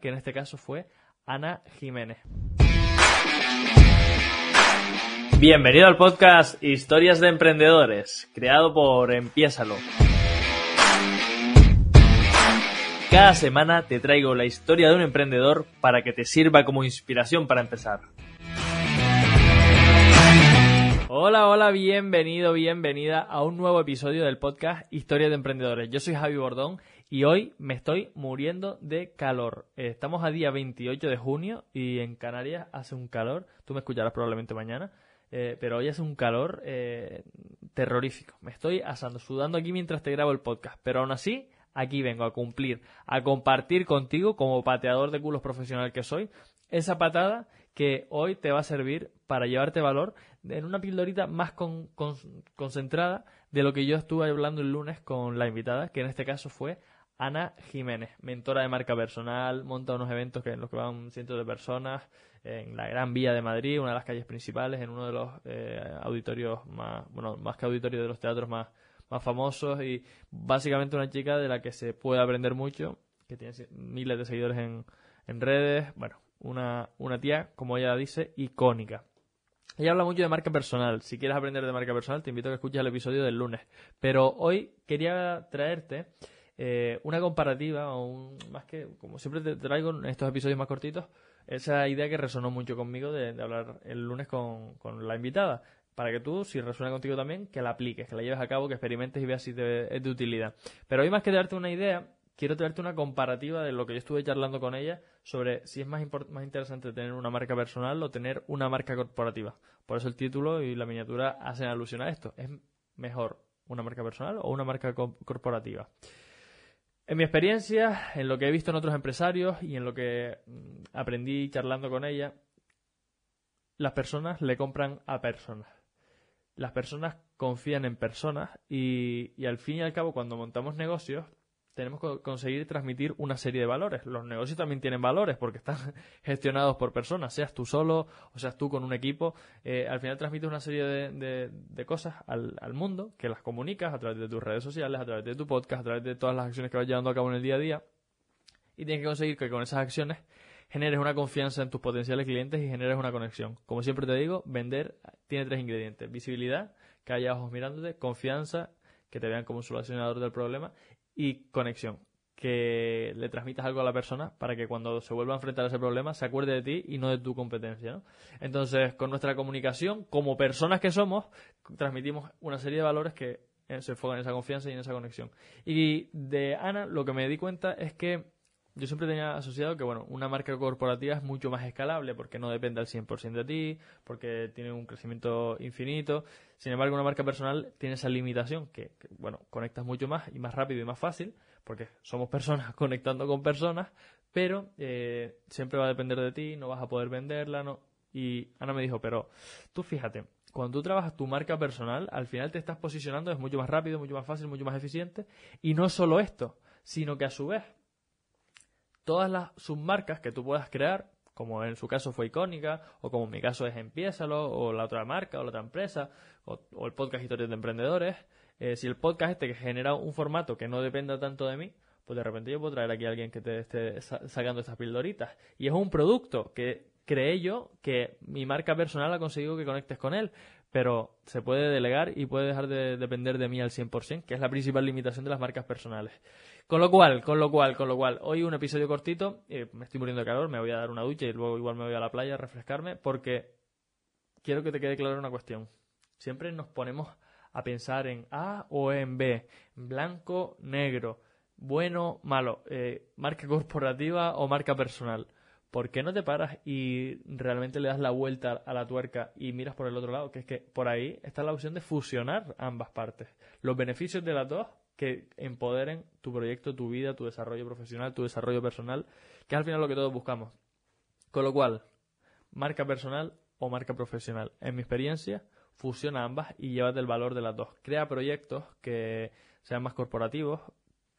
que en este caso fue Ana Jiménez. Bienvenido al podcast Historias de Emprendedores, creado por Empiésalo. Cada semana te traigo la historia de un emprendedor para que te sirva como inspiración para empezar. Hola, hola, bienvenido, bienvenida a un nuevo episodio del podcast Historia de Emprendedores. Yo soy Javi Bordón y hoy me estoy muriendo de calor. Estamos a día 28 de junio y en Canarias hace un calor. Tú me escucharás probablemente mañana. Eh, pero hoy hace un calor eh, terrorífico. Me estoy asando, sudando aquí mientras te grabo el podcast. Pero aún así, aquí vengo a cumplir, a compartir contigo, como pateador de culos profesional que soy, esa patada que hoy te va a servir para llevarte valor en una pildorita más concentrada de lo que yo estuve hablando el lunes con la invitada, que en este caso fue Ana Jiménez, mentora de marca personal, monta unos eventos que en los que van cientos de personas en la Gran Vía de Madrid, una de las calles principales, en uno de los eh, auditorios más, bueno, más que auditorios de los teatros más, más famosos y básicamente una chica de la que se puede aprender mucho, que tiene miles de seguidores en, en redes, bueno, una, una tía, como ella dice, icónica. Ella habla mucho de marca personal. Si quieres aprender de marca personal, te invito a que escuches el episodio del lunes. Pero hoy quería traerte eh, una comparativa, o un, más que, como siempre te traigo en estos episodios más cortitos, esa idea que resonó mucho conmigo de, hablar el lunes con, con, la invitada. Para que tú, si resuena contigo también, que la apliques, que la lleves a cabo, que experimentes y veas si te, es de utilidad. Pero hoy más que darte una idea, quiero traerte una comparativa de lo que yo estuve charlando con ella sobre si es más, más interesante tener una marca personal o tener una marca corporativa. Por eso el título y la miniatura hacen alusión a esto. ¿Es mejor una marca personal o una marca corporativa? En mi experiencia, en lo que he visto en otros empresarios y en lo que mm, aprendí charlando con ella, las personas le compran a personas. Las personas confían en personas y, y al fin y al cabo cuando montamos negocios tenemos que conseguir transmitir una serie de valores. Los negocios también tienen valores porque están gestionados por personas, seas tú solo o seas tú con un equipo. Eh, al final transmites una serie de, cosas al, mundo que las comunicas a través de tus redes sociales, a través de tu podcast, a través de todas las acciones que vas llevando a cabo en el día a día. Y tienes que conseguir que con esas acciones generes una confianza en tus potenciales clientes y generes una conexión. Como siempre te digo, vender tiene tres ingredientes. Visibilidad, que haya ojos mirándote, confianza, que te vean como solucionador del problema y conexión. Que le transmitas algo a la persona para que cuando se vuelva a enfrentar a ese problema se acuerde de ti y no de tu competencia. Entonces, con nuestra comunicación, como personas que somos, transmitimos una serie de valores que eh, se enfocan en esa confianza y en esa conexión. Y de Ana, lo que me di cuenta es que yo siempre tenía asociado que, bueno, una marca corporativa es mucho más escalable porque no depende al 100% de ti, porque tiene un crecimiento infinito. Sin embargo, una marca personal tiene esa limitación que, bueno, conectas mucho más y más rápido y más fácil, porque somos personas conectando con personas, pero eh, siempre va a depender de ti, no vas a poder venderla, ¿no? Y Ana me dijo, pero tú fíjate, cuando tú trabajas tu marca personal, al final te estás posicionando, es mucho más rápido, mucho más fácil, mucho más eficiente, y no solo esto, sino que a su vez todas las submarcas que tú puedas crear, como en su caso fue Icónica, o como en mi caso es Empiézalo, o la otra marca, o la otra empresa, o, el podcast Historias de Emprendedores, eh, si el podcast este que genera un formato que no dependa tanto de mí, pues de repente yo puedo traer aquí a alguien que te esté sacando estas pildoritas. Y es un producto que creé yo que mi marca personal ha conseguido que conectes con él, pero se puede delegar y puede dejar de depender de mí al 100%, que es la principal limitación de las marcas personales. Con lo cual, con lo cual, con lo cual, hoy un episodio cortito, me estoy muriendo de calor, me voy a dar una ducha y luego igual me voy a la playa a refrescarme, porque quiero que te quede clara una cuestión. Siempre nos ponemos a pensar en A o en B, blanco, negro, bueno, malo, eh, marca corporativa o marca personal. ¿Por qué no te paras y realmente le das la vuelta a la tuerca y miras por el otro lado? Que es que por ahí está la opción de fusionar ambas partes. Los beneficios de las dos que empoderen tu proyecto, tu vida, tu desarrollo profesional, tu desarrollo personal, que es al final lo que todos buscamos. Con lo cual, marca personal o marca profesional. En mi experiencia, fusiona ambas y llévate el valor de las dos. Crea proyectos que sean más corporativos,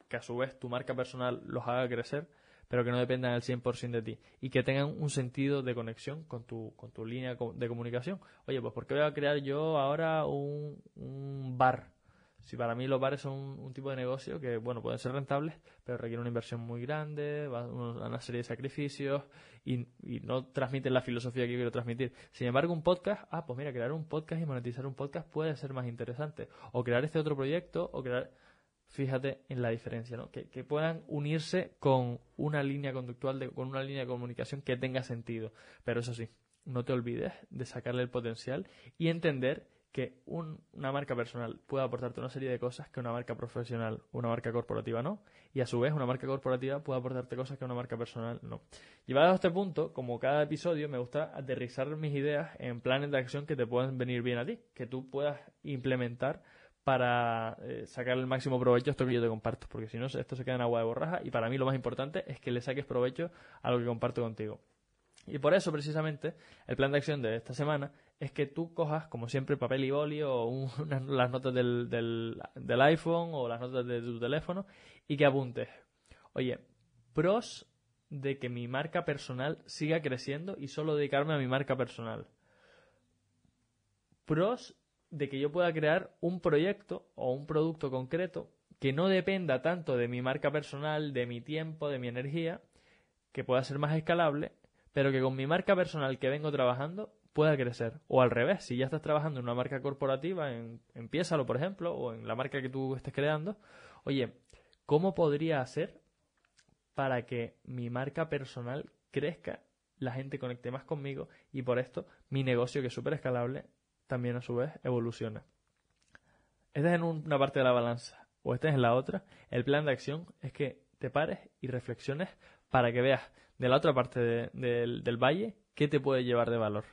que a su vez tu marca personal los haga crecer, pero que no dependan al 100% de ti y que tengan un sentido de conexión con tu, con tu línea de comunicación. Oye, pues ¿por qué voy a crear yo ahora un, un bar? Si para mí los bares son un, tipo de negocio que, bueno, pueden ser rentables, pero requieren una inversión muy grande, va una serie de sacrificios y, no transmiten la filosofía que quiero transmitir. Sin embargo, un podcast, ah, pues mira, crear un podcast y monetizar un podcast puede ser más interesante. O crear este otro proyecto, o crear fíjate en la diferencia, ¿no? Que, que, puedan unirse con una línea conductual, de, con una línea de comunicación que tenga sentido. Pero eso sí, no te olvides de sacarle el potencial y entender que una marca personal puede aportarte una serie de cosas que una marca profesional una marca corporativa no, y a su vez una marca corporativa puede aportarte cosas que una marca personal no. Llevado a este punto, como cada episodio, me gusta aterrizar mis ideas en planes de acción que te puedan venir bien a ti, que tú puedas implementar para eh, sacar el máximo provecho a esto que yo te comparto, porque si no, esto se queda en agua de borraja y para mí lo más importante es que le saques provecho a lo que comparto contigo. Y por eso, precisamente, el plan de acción de esta semana es que tú cojas, como siempre, papel y boli o las notas del, del, iPhone o las notas de tu teléfono y que apuntes. Oye, pros de que mi marca personal siga creciendo y solo dedicarme a mi marca personal. Pros de que yo pueda crear un proyecto o un producto concreto que no dependa tanto de mi marca personal, de mi tiempo, de mi energía, que pueda ser más escalable pero que con mi marca personal que vengo trabajando pueda crecer. O al revés, si ya estás trabajando en una marca corporativa, en, en por ejemplo, o en la marca que tú estés creando, oye, ¿cómo podría hacer para que mi marca personal crezca, la gente conecte más conmigo y por esto mi negocio, que es súper escalable, también a su vez evoluciona? Esta es en una parte de la balanza o esta es en la otra. El plan de acción es que te pares y reflexiones para que veas de la otra parte del valle, ¿qué te puede llevar de valor?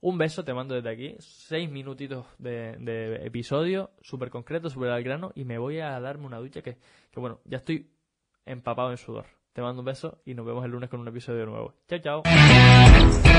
Un beso, te mando desde aquí, seis minutitos de, episodio, súper concreto, súper al grano, y me voy a darme una ducha que, que, bueno, ya estoy empapado en sudor. Te mando un beso y nos vemos el lunes con un episodio nuevo. Chao, chao.